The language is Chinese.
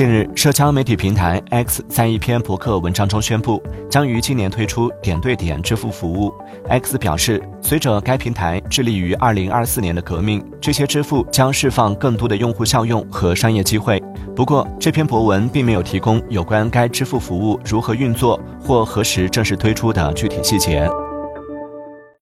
近日，社交媒体平台 X 在一篇博客文章中宣布，将于今年推出点对点支付服务。X 表示，随着该平台致力于2024年的革命，这些支付将释放更多的用户效用和商业机会。不过这篇博文并没有提供有关该支付服务如何运作或何时正式推出的具体细节。